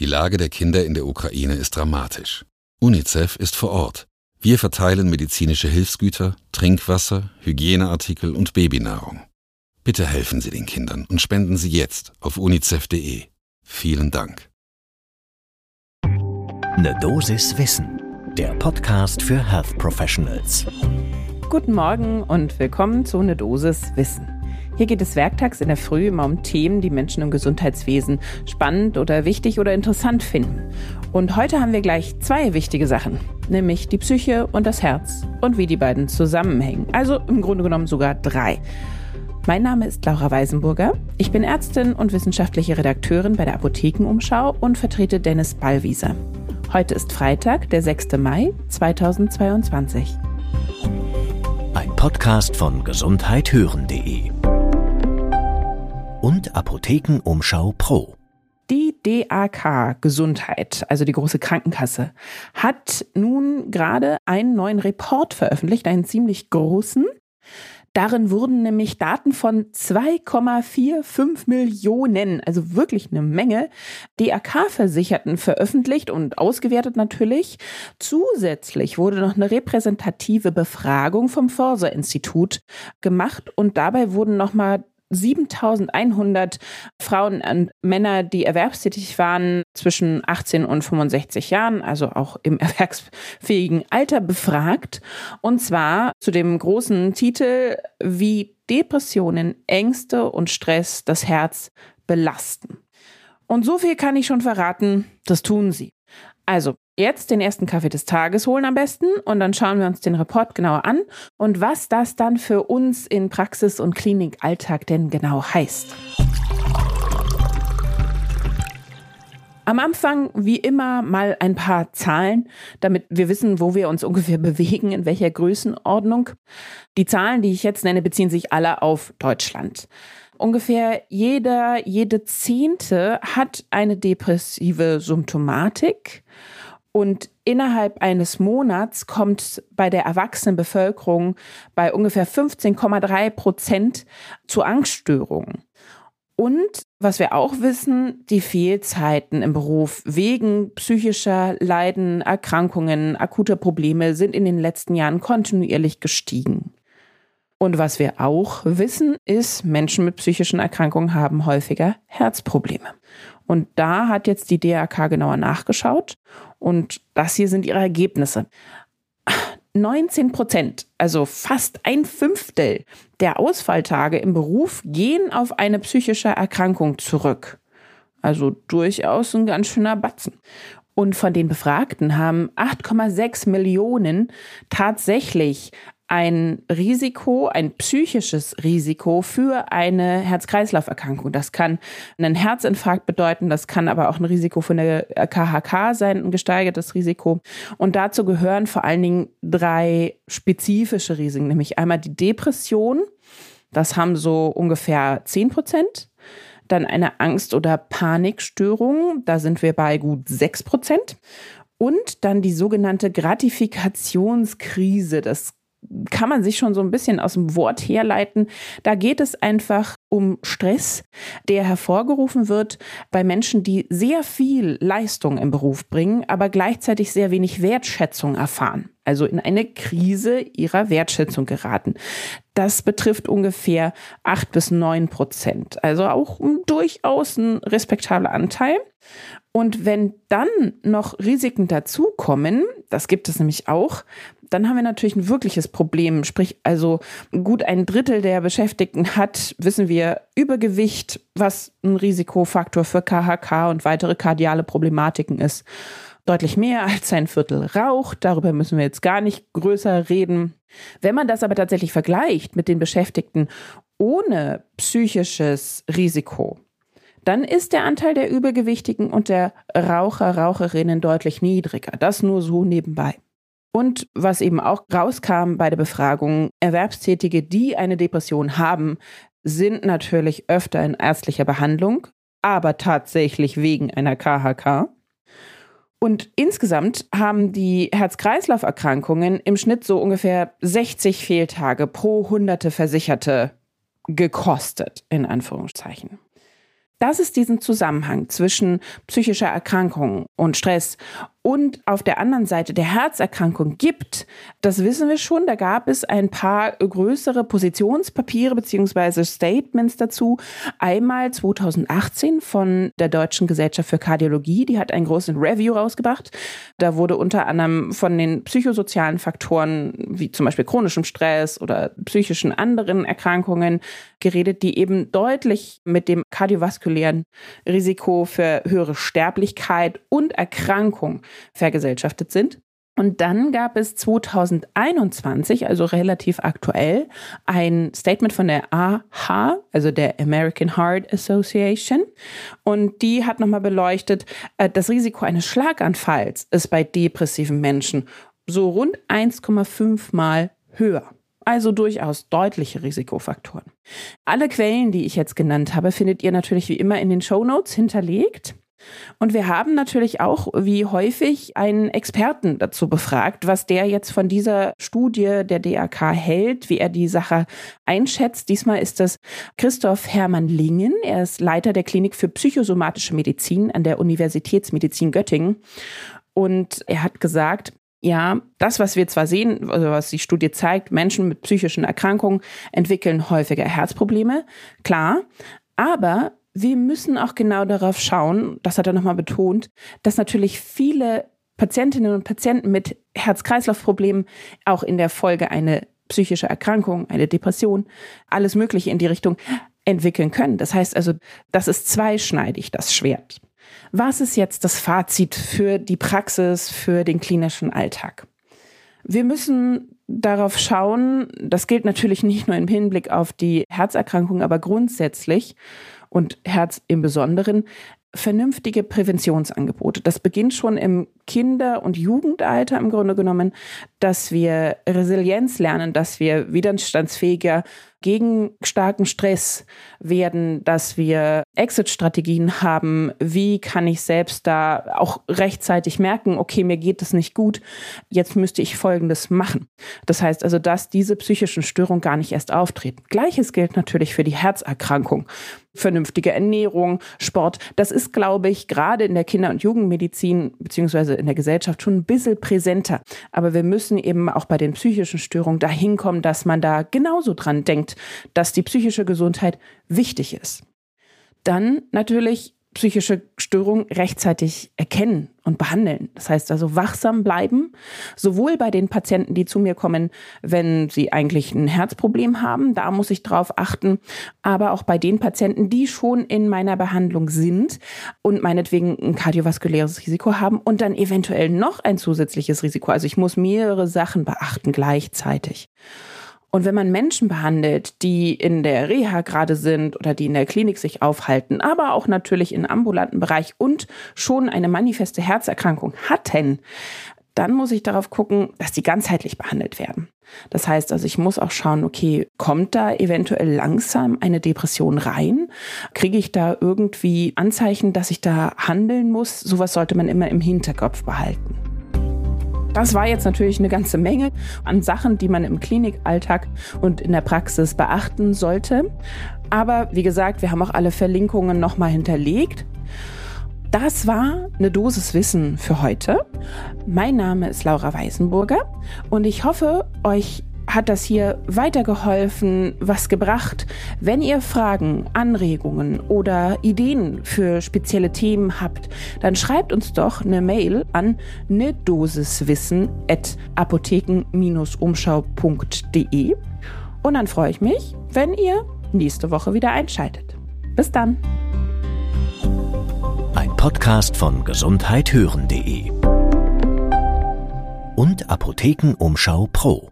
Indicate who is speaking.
Speaker 1: Die Lage der Kinder in der Ukraine ist dramatisch. UNICEF ist vor Ort. Wir verteilen medizinische Hilfsgüter, Trinkwasser, Hygieneartikel und Babynahrung. Bitte helfen Sie den Kindern und spenden Sie jetzt auf unicef.de. Vielen Dank.
Speaker 2: Ne Dosis Wissen, der Podcast für Health Professionals.
Speaker 3: Guten Morgen und willkommen zu Ne Dosis Wissen. Hier geht es werktags in der Früh immer um Themen, die Menschen im Gesundheitswesen spannend oder wichtig oder interessant finden. Und heute haben wir gleich zwei wichtige Sachen, nämlich die Psyche und das Herz und wie die beiden zusammenhängen. Also im Grunde genommen sogar drei. Mein Name ist Laura Weisenburger. Ich bin Ärztin und wissenschaftliche Redakteurin bei der Apothekenumschau und vertrete Dennis Ballwieser. Heute ist Freitag, der 6. Mai 2022.
Speaker 2: Ein Podcast von gesundheithören.de und Apothekenumschau Pro.
Speaker 3: Die DAK Gesundheit, also die große Krankenkasse, hat nun gerade einen neuen Report veröffentlicht, einen ziemlich großen. Darin wurden nämlich Daten von 2,45 Millionen, also wirklich eine Menge, DAK-Versicherten veröffentlicht und ausgewertet natürlich. Zusätzlich wurde noch eine repräsentative Befragung vom Forsa-Institut gemacht und dabei wurden nochmal 7100 Frauen und Männer, die erwerbstätig waren, zwischen 18 und 65 Jahren, also auch im erwerbsfähigen Alter befragt. Und zwar zu dem großen Titel, wie Depressionen, Ängste und Stress das Herz belasten. Und so viel kann ich schon verraten, das tun sie. Also, jetzt den ersten Kaffee des Tages holen am besten und dann schauen wir uns den Report genauer an und was das dann für uns in Praxis und Klinikalltag denn genau heißt. Am Anfang, wie immer, mal ein paar Zahlen, damit wir wissen, wo wir uns ungefähr bewegen, in welcher Größenordnung. Die Zahlen, die ich jetzt nenne, beziehen sich alle auf Deutschland. Ungefähr jeder, jede Zehnte hat eine depressive Symptomatik. Und innerhalb eines Monats kommt bei der erwachsenen Bevölkerung bei ungefähr 15,3 Prozent zu Angststörungen. Und was wir auch wissen, die Fehlzeiten im Beruf wegen psychischer Leiden, Erkrankungen, akuter Probleme sind in den letzten Jahren kontinuierlich gestiegen. Und was wir auch wissen, ist, Menschen mit psychischen Erkrankungen haben häufiger Herzprobleme. Und da hat jetzt die DRK genauer nachgeschaut und das hier sind ihre Ergebnisse. 19 Prozent, also fast ein Fünftel der Ausfalltage im Beruf gehen auf eine psychische Erkrankung zurück. Also durchaus ein ganz schöner Batzen. Und von den Befragten haben 8,6 Millionen tatsächlich ein Risiko, ein psychisches Risiko für eine Herz-Kreislauf-Erkrankung. Das kann einen Herzinfarkt bedeuten, das kann aber auch ein Risiko für eine KHK sein, ein gesteigertes Risiko. Und dazu gehören vor allen Dingen drei spezifische Risiken, nämlich einmal die Depression, das haben so ungefähr 10 Prozent. Dann eine Angst- oder Panikstörung, da sind wir bei gut 6 Prozent. Und dann die sogenannte Gratifikationskrise. Das kann man sich schon so ein bisschen aus dem Wort herleiten. Da geht es einfach um Stress, der hervorgerufen wird bei Menschen, die sehr viel Leistung im Beruf bringen, aber gleichzeitig sehr wenig Wertschätzung erfahren. Also in eine Krise ihrer Wertschätzung geraten. Das betrifft ungefähr acht bis neun Prozent. Also auch durchaus ein respektabler Anteil. Und wenn dann noch Risiken dazukommen, das gibt es nämlich auch, dann haben wir natürlich ein wirkliches Problem. Sprich, also gut ein Drittel der Beschäftigten hat, wissen wir, Übergewicht, was ein Risikofaktor für KHK und weitere kardiale Problematiken ist. Deutlich mehr als ein Viertel raucht. Darüber müssen wir jetzt gar nicht größer reden. Wenn man das aber tatsächlich vergleicht mit den Beschäftigten ohne psychisches Risiko, dann ist der Anteil der Übergewichtigen und der Raucher, Raucherinnen deutlich niedriger. Das nur so nebenbei. Und was eben auch rauskam bei der Befragung, Erwerbstätige, die eine Depression haben, sind natürlich öfter in ärztlicher Behandlung, aber tatsächlich wegen einer KHK. Und insgesamt haben die Herz-Kreislauf-Erkrankungen im Schnitt so ungefähr 60 Fehltage pro hunderte Versicherte gekostet, in Anführungszeichen. Dass es diesen Zusammenhang zwischen psychischer Erkrankung und Stress und auf der anderen Seite der Herzerkrankung gibt, das wissen wir schon. Da gab es ein paar größere Positionspapiere bzw. Statements dazu. Einmal 2018 von der Deutschen Gesellschaft für Kardiologie, die hat einen großen Review rausgebracht. Da wurde unter anderem von den psychosozialen Faktoren wie zum Beispiel chronischem Stress oder psychischen anderen Erkrankungen geredet, die eben deutlich mit dem kardiovaskulären Risiko für höhere Sterblichkeit und Erkrankung vergesellschaftet sind. Und dann gab es 2021, also relativ aktuell, ein Statement von der AHA, also der American Heart Association. Und die hat nochmal beleuchtet, äh, das Risiko eines Schlaganfalls ist bei depressiven Menschen so rund 1,5 mal höher. Also durchaus deutliche Risikofaktoren. Alle Quellen, die ich jetzt genannt habe, findet ihr natürlich wie immer in den Show Notes hinterlegt. Und wir haben natürlich auch, wie häufig, einen Experten dazu befragt, was der jetzt von dieser Studie der DAK hält, wie er die Sache einschätzt. Diesmal ist das Christoph Hermann Lingen. Er ist Leiter der Klinik für psychosomatische Medizin an der Universitätsmedizin Göttingen. Und er hat gesagt, ja, das, was wir zwar sehen, also was die Studie zeigt, Menschen mit psychischen Erkrankungen entwickeln häufiger Herzprobleme, klar, aber wir müssen auch genau darauf schauen, das hat er nochmal betont, dass natürlich viele Patientinnen und Patienten mit Herz-Kreislauf-Problemen auch in der Folge eine psychische Erkrankung, eine Depression, alles Mögliche in die Richtung entwickeln können. Das heißt also, das ist zweischneidig, das Schwert. Was ist jetzt das Fazit für die Praxis, für den klinischen Alltag? Wir müssen darauf schauen, das gilt natürlich nicht nur im Hinblick auf die Herzerkrankung, aber grundsätzlich und Herz im Besonderen, vernünftige Präventionsangebote. Das beginnt schon im Kinder- und Jugendalter im Grunde genommen, dass wir Resilienz lernen, dass wir widerstandsfähiger gegen starken Stress werden, dass wir Exit-Strategien haben. Wie kann ich selbst da auch rechtzeitig merken, okay, mir geht es nicht gut, jetzt müsste ich Folgendes machen. Das heißt also, dass diese psychischen Störungen gar nicht erst auftreten. Gleiches gilt natürlich für die Herzerkrankung. Vernünftige Ernährung, Sport. Das ist, glaube ich, gerade in der Kinder- und Jugendmedizin beziehungsweise in der Gesellschaft schon ein bisschen präsenter. Aber wir müssen eben auch bei den psychischen Störungen dahin kommen, dass man da genauso dran denkt, dass die psychische Gesundheit wichtig ist. Dann natürlich psychische Störungen rechtzeitig erkennen und behandeln. Das heißt also wachsam bleiben, sowohl bei den Patienten, die zu mir kommen, wenn sie eigentlich ein Herzproblem haben, da muss ich drauf achten, aber auch bei den Patienten, die schon in meiner Behandlung sind und meinetwegen ein kardiovaskuläres Risiko haben und dann eventuell noch ein zusätzliches Risiko. Also ich muss mehrere Sachen beachten gleichzeitig. Und wenn man Menschen behandelt, die in der Reha gerade sind oder die in der Klinik sich aufhalten, aber auch natürlich im ambulanten Bereich und schon eine manifeste Herzerkrankung hatten, dann muss ich darauf gucken, dass die ganzheitlich behandelt werden. Das heißt also, ich muss auch schauen, okay, kommt da eventuell langsam eine Depression rein? Kriege ich da irgendwie Anzeichen, dass ich da handeln muss? Sowas sollte man immer im Hinterkopf behalten. Das war jetzt natürlich eine ganze Menge an Sachen, die man im Klinikalltag und in der Praxis beachten sollte. Aber wie gesagt, wir haben auch alle Verlinkungen nochmal hinterlegt. Das war eine Dosis Wissen für heute. Mein Name ist Laura Weisenburger und ich hoffe, euch hat das hier weitergeholfen, was gebracht? Wenn ihr Fragen, Anregungen oder Ideen für spezielle Themen habt, dann schreibt uns doch eine Mail an ne Dosiswissen at apotheken-umschau.de und dann freue ich mich, wenn ihr nächste Woche wieder einschaltet. Bis dann.
Speaker 2: Ein Podcast von gesundheithören.de und Apothekenumschau Pro.